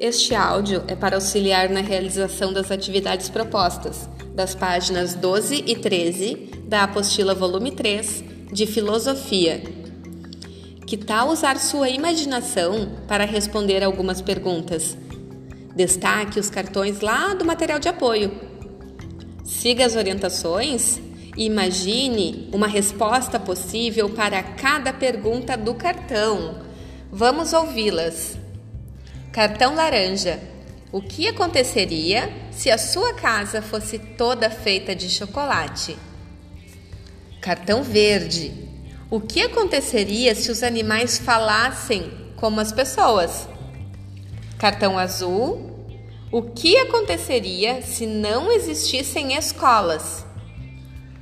Este áudio é para auxiliar na realização das atividades propostas, das páginas 12 e 13 da apostila volume 3 de Filosofia. Que tal usar sua imaginação para responder algumas perguntas? Destaque os cartões lá do material de apoio. Siga as orientações e imagine uma resposta possível para cada pergunta do cartão. Vamos ouvi-las. Cartão laranja. O que aconteceria se a sua casa fosse toda feita de chocolate? Cartão verde. O que aconteceria se os animais falassem como as pessoas? Cartão azul. O que aconteceria se não existissem escolas?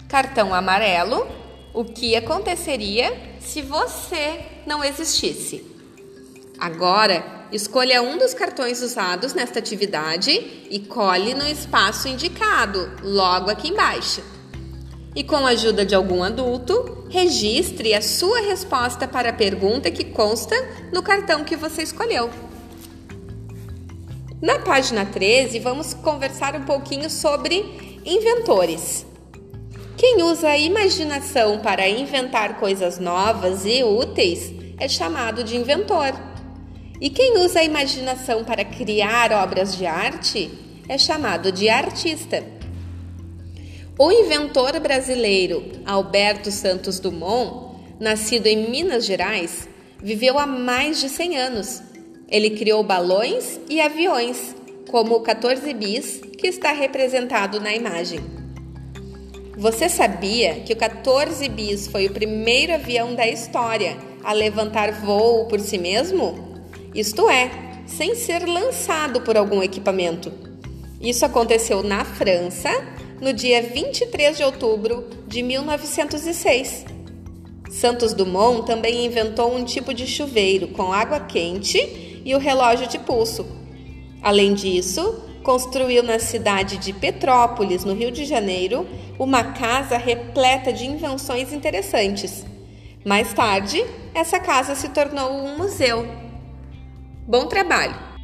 Cartão amarelo. O que aconteceria se você não existisse? Agora, escolha um dos cartões usados nesta atividade e cole no espaço indicado, logo aqui embaixo. E com a ajuda de algum adulto, registre a sua resposta para a pergunta que consta no cartão que você escolheu. Na página 13, vamos conversar um pouquinho sobre inventores. Quem usa a imaginação para inventar coisas novas e úteis é chamado de inventor. E quem usa a imaginação para criar obras de arte é chamado de artista. O inventor brasileiro Alberto Santos Dumont, nascido em Minas Gerais, viveu há mais de 100 anos ele criou balões e aviões, como o 14 bis que está representado na imagem. Você sabia que o 14 bis foi o primeiro avião da história a levantar voo por si mesmo? Isto é, sem ser lançado por algum equipamento. Isso aconteceu na França no dia 23 de outubro de 1906. Santos Dumont também inventou um tipo de chuveiro com água quente e o relógio de pulso. Além disso, construiu na cidade de Petrópolis, no Rio de Janeiro, uma casa repleta de invenções interessantes. Mais tarde, essa casa se tornou um museu. Bom trabalho!